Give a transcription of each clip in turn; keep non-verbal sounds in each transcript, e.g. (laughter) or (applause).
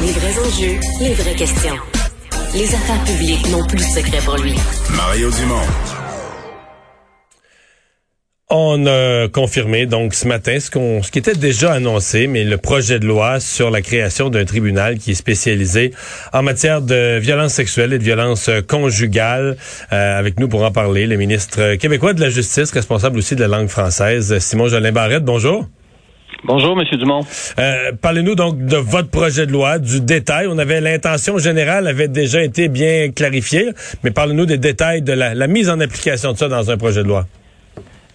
Les vrais enjeux, les vraies questions. Les affaires publiques n'ont plus de secret pour lui. Mario Dumont. On a confirmé donc ce matin ce, qu'on, ce qui était déjà annoncé, mais le projet de loi sur la création d'un tribunal qui est spécialisé en matière de violence sexuelle et de violence conjugale. Euh, avec nous pour en parler, le ministre québécois de la Justice, responsable aussi de la langue française, Simon Jolin Barrette. Bonjour. Bonjour, Monsieur Dumont. Euh, parlez-nous donc de votre projet de loi, du détail. On avait l'intention générale avait déjà été bien clarifiée, mais parlez-nous des détails de la, la mise en application de ça dans un projet de loi.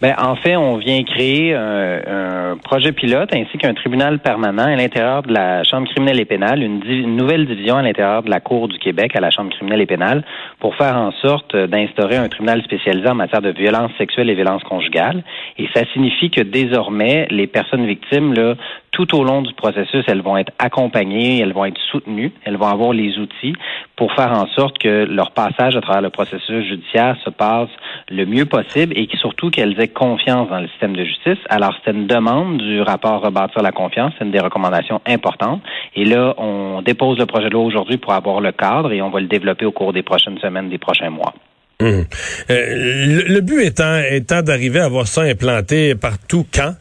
Ben, en fait, on vient créer un, un projet pilote ainsi qu'un tribunal permanent à l'intérieur de la Chambre criminelle et pénale, une, une nouvelle division à l'intérieur de la Cour du Québec à la Chambre criminelle et pénale pour faire en sorte d'instaurer un tribunal spécialisé en matière de violence sexuelle et violence conjugale. Et ça signifie que désormais, les personnes victimes, là, tout au long du processus, elles vont être accompagnées, elles vont être soutenues, elles vont avoir les outils pour faire en sorte que leur passage à travers le processus judiciaire se passe le mieux possible et surtout qu'elles aient confiance dans le système de justice. Alors, c'est une demande du rapport Rebâtir la confiance, c'est une des recommandations importantes. Et là, on dépose le projet de loi aujourd'hui pour avoir le cadre et on va le développer au cours des prochaines semaines, des prochains mois. Hum. Euh, le, but étant, étant d'arriver à avoir ça implanté partout quand?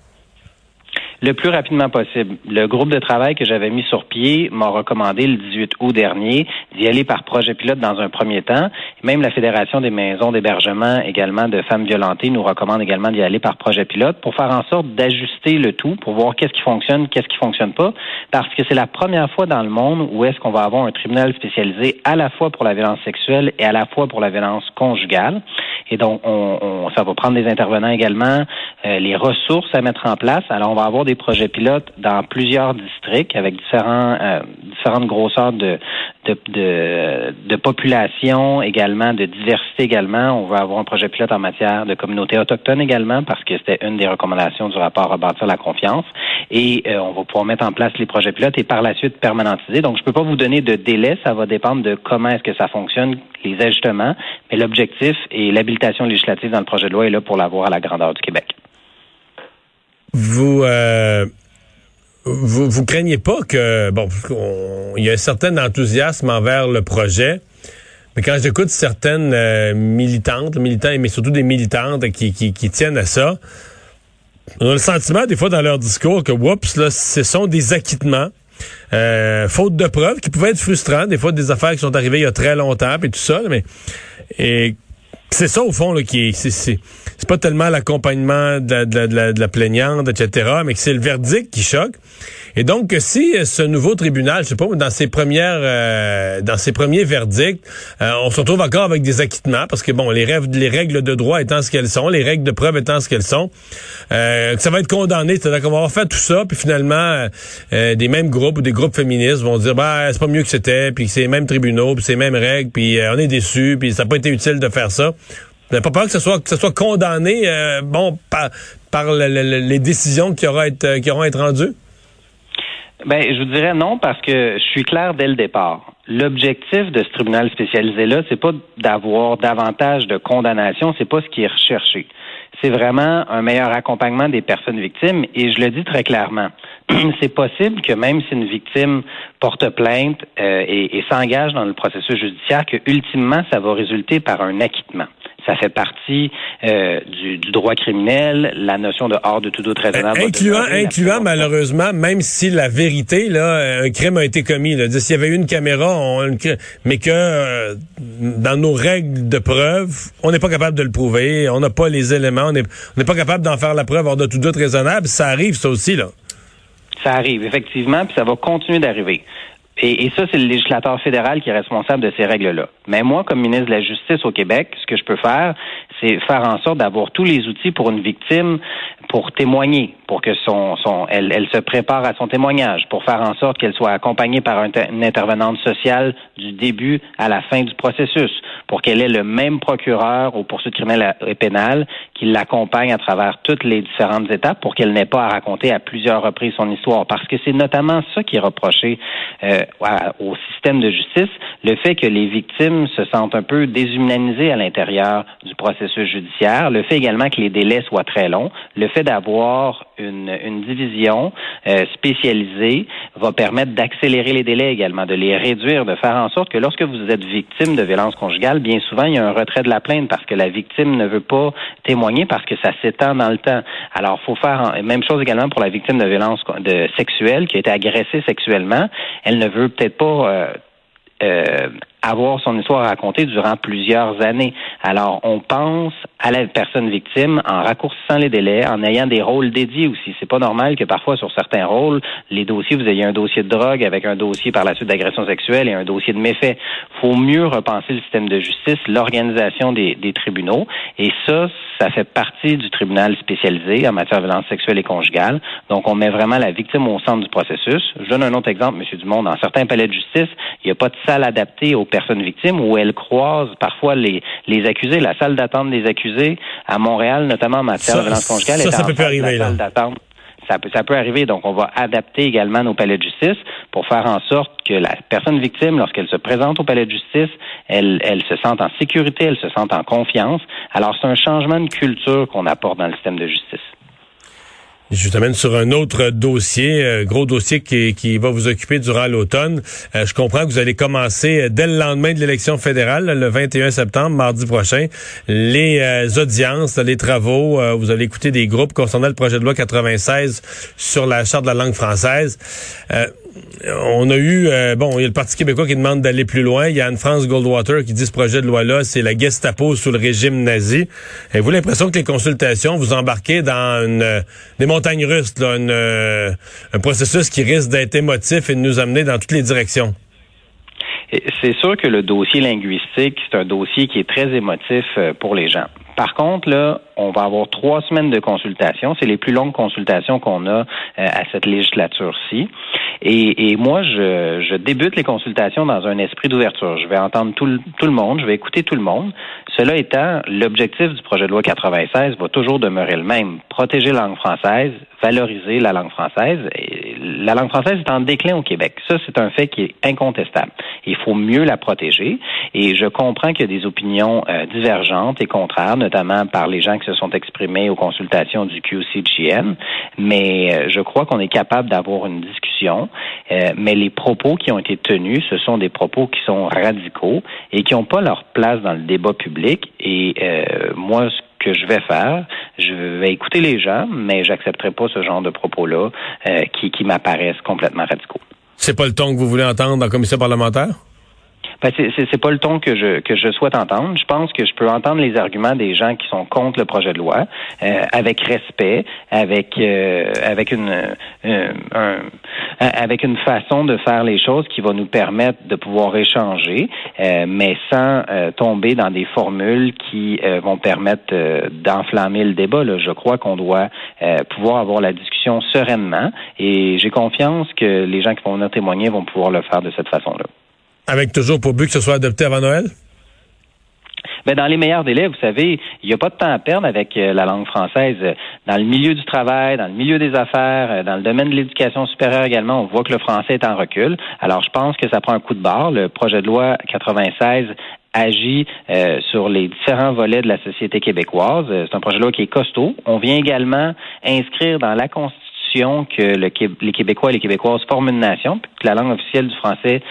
Le plus rapidement possible. Le groupe de travail que j'avais mis sur pied m'a recommandé le 18 août dernier d'y aller par projet pilote dans un premier temps. Même la Fédération des maisons d'hébergement également de femmes violentées nous recommande également d'y aller par projet pilote pour faire en sorte d'ajuster le tout, pour voir qu'est-ce qui fonctionne, qu'est-ce qui fonctionne pas, parce que c'est la première fois dans le monde où est-ce qu'on va avoir un tribunal spécialisé à la fois pour la violence sexuelle et à la fois pour la violence conjugale. Et donc, on, on- ça va prendre des intervenants également, euh, les ressources à mettre en place. Alors, on va avoir des projets pilotes dans plusieurs districts avec différents, euh, différentes grosseurs de, de, de, population également, de diversité également. On va avoir un projet pilote en matière de communauté autochtone également parce que c'était une des recommandations du rapport Rebâtir la confiance. Et euh, on va pouvoir mettre en place les projets pilotes et par la suite permanentiser. Donc, je peux pas vous donner de délai. Ça va dépendre de comment est-ce que ça fonctionne, les ajustements. Mais l'objectif et l'habilitation législative dans le projet de loi est là pour l'avoir à la grandeur du Québec. Vous, euh, vous, vous craignez pas que, bon, il y a un certain enthousiasme envers le projet, mais quand j'écoute certaines euh, militantes, militants, mais surtout des militantes qui, qui, qui tiennent à ça, on a le sentiment des fois dans leur discours que, oups, là, ce sont des acquittements. euh, faute de preuves qui pouvaient être frustrants, des fois des affaires qui sont arrivées il y a très longtemps et tout ça, mais et c'est ça au fond là, qui est, c'est, pas tellement l'accompagnement de la, de, la, de, la, plaignante, etc., mais que c'est le verdict qui choque. Et donc, si euh, ce nouveau tribunal, je sais pas, dans ses premières, euh, dans ses premiers verdicts, euh, on se retrouve encore avec des acquittements, parce que bon, les règles, les règles de droit étant ce qu'elles sont, les règles de preuve étant ce qu'elles sont, euh, que ça va être condamné, c'est-à-dire qu'on va avoir fait tout ça, puis finalement, euh, euh, des mêmes groupes ou des groupes féministes vont dire, bah, c'est pas mieux que c'était, puis c'est les mêmes tribunaux, puis c'est les mêmes règles, puis on est déçus, puis ça n'a pas été utile de faire ça. Vous n'avez pas peur que ce soit condamné, euh, bon, par, par le- le- le- les décisions qui auront être rendues? Ben, je vous dirais non parce que je suis clair dès le départ. L'objectif de ce tribunal spécialisé-là, c'est pas d'avoir davantage de condamnation, c'est pas ce qui est recherché. C'est vraiment un meilleur accompagnement des personnes victimes et je le dis très clairement. (clears throat) c'est possible que même si une victime porte plainte euh, et, et s'engage dans le processus judiciaire, que ultimement, ça va résulter par un acquittement. Ça fait partie euh, du, du, droit criminel, la notion de hors de tout doute raisonnable. Incluant, incluant malheureusement, même si la vérité, là, un crime a été commis. S'il y avait eu une caméra, on, mais que euh, dans nos règles de preuve, on n'est pas capable de le prouver, on n'a pas les éléments, on n'est pas capable d'en faire la preuve hors de tout doute raisonnable. Ça arrive, ça aussi, là. Ça arrive, effectivement, puis ça va continuer d'arriver. Et, ça, c'est le législateur fédéral qui est responsable de ces règles-là. Mais moi, comme ministre de la Justice au Québec, ce que je peux faire, c'est faire en sorte d'avoir tous les outils pour une victime pour témoigner, pour que son, son elle, elle se prépare à son témoignage, pour faire en sorte qu'elle soit accompagnée par une intervenante sociale du début à la fin du processus, pour qu'elle ait le même procureur aux poursuites criminelles et pénales qui l'accompagne à travers toutes les différentes étapes, pour qu'elle n'ait pas à raconter à plusieurs reprises son histoire. Parce que c'est notamment ça qui est reproché euh, au système de justice, le fait que les victimes se sentent un peu déshumanisées à l'intérieur du processus judiciaire, le fait également que les délais soient très longs, le fait d'avoir une, une, division euh, spécialisée va permettre d'accélérer les délais également, de les réduire, de faire en sorte que lorsque vous êtes victime de violence conjugale, bien souvent, il y a un retrait de la plainte parce que la victime ne veut pas témoigner parce que ça s'étend dans le temps. Alors, faut faire même chose également pour la victime de violence de, sexuelle qui a été agressée sexuellement. Elle ne veut peut-être pas euh, euh, avoir son histoire racontée durant plusieurs années. Alors, on pense à la personne victime en raccourcissant les délais, en ayant des rôles dédiés aussi. C'est pas normal que parfois sur certains rôles, les dossiers, vous ayez un dossier de drogue avec un dossier par la suite d'agression sexuelle et un dossier de méfait. Faut mieux repenser le système de justice, l'organisation des, des tribunaux, et ça, ça fait partie du tribunal spécialisé en matière de violence sexuelle et conjugale. Donc, on met vraiment la victime au centre du processus. Je donne un autre exemple, Monsieur Dumont. Dans certains palais de justice, il n'y a pas de salle adaptée aux personnes victimes où elles croisent parfois les, les accusés. La salle d'attente des accusés à Montréal, notamment en matière de violence conjugale, ça, ça peut arriver, d'attente. Ça peut, ça peut arriver. Donc, on va adapter également nos palais de justice pour faire en sorte que la personne victime, lorsqu'elle se présente au palais de justice, elle, elle se sente en sécurité, elle se sente en confiance. Alors, c'est un changement de culture qu'on apporte dans le système de justice. Je t'amène sur un autre dossier, euh, gros dossier qui, qui va vous occuper durant l'automne. Euh, je comprends que vous allez commencer euh, dès le lendemain de l'élection fédérale, le 21 septembre, mardi prochain, les audiences, les travaux. vous allez écouter des groupes concernant le projet de loi 96 sur la charte de la langue française on a eu, euh, bon, il y a le Parti québécois qui demande d'aller plus loin. Il y a Anne-France Goldwater qui dit ce projet de loi-là, c'est la Gestapo sous le régime nazi. Avez-vous l'impression que les consultations, vous embarquez dans une, euh, des montagnes russes, là, euh, un processus qui risque d'être émotif et de nous amener dans toutes les directions? C'est sûr que le dossier linguistique, c'est un dossier qui est très émotif pour les gens. Par contre, là, on va avoir trois semaines de consultation. C'est les plus longues consultations qu'on a à cette législature-ci. Et, et moi, je, je, débute les consultations dans un esprit d'ouverture. Je vais entendre tout le, tout le monde, je vais écouter tout le monde. Cela étant, l'objectif du projet de loi 96 va toujours demeurer le même. Protéger la langue française, valoriser la langue française. La langue française est en déclin au Québec. Ça, c'est un fait qui est incontestable. Il faut mieux la protéger. Et je comprends qu'il y a des opinions euh, divergentes et contraires, notamment par les gens qui se sont exprimés aux consultations du QCGN. Mais euh, je crois qu'on est capable d'avoir une discussion euh, mais les propos qui ont été tenus, ce sont des propos qui sont radicaux et qui n'ont pas leur place dans le débat public. Et euh, moi, ce que je vais faire, je vais écouter les gens, mais j'accepterai pas ce genre de propos-là qui, qui m'apparaissent complètement radicaux. C'est pas le ton que vous voulez entendre en commission parlementaire? Ben, c'est pas le ton que je que je souhaite entendre. Je pense que je peux entendre les arguments des gens qui sont contre le projet de loi euh, avec respect, avec euh, avec une euh, un, avec une façon de faire les choses qui va nous permettre de pouvoir échanger, mais sans tomber dans des formules qui vont permettre d'enflammer le débat. Là. Je crois qu'on doit pouvoir avoir la discussion sereinement et j'ai confiance que les gens qui vont venir témoigner vont pouvoir le faire de cette façon-là. Avec toujours pour but que ce soit adopté avant Noël? Mais ben, dans les meilleurs délais, vous savez, il n'y a pas de temps à perdre avec euh, la langue française. Dans le milieu du travail, dans le milieu des affaires, euh, dans le domaine de l'éducation supérieure également, on voit que le français est en recul. Alors, je pense que ça prend un coup de barre. Le projet de loi 96 agit euh, sur les différents volets de la société québécoise. C'est un projet de loi qui est costaud. On vient également inscrire dans la Constitution Que le, les Québécois et les Québécoises forment une nation, puis que la langue officielle du français,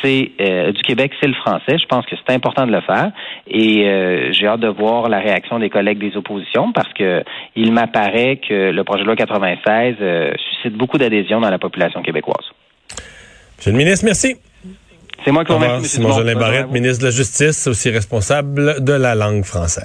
c'est euh, du Québec, c'est le français. Je pense que c'est important de le faire. Et euh, j'ai hâte de voir la réaction des collègues des oppositions parce que il m'apparaît que le projet de loi 96 euh, suscite beaucoup d'adhésion dans la population québécoise. Monsieur le ministre, merci. C'est moi qui vous remercie, Simon Jolin Barrette, ministre de la Justice, aussi responsable de la langue française.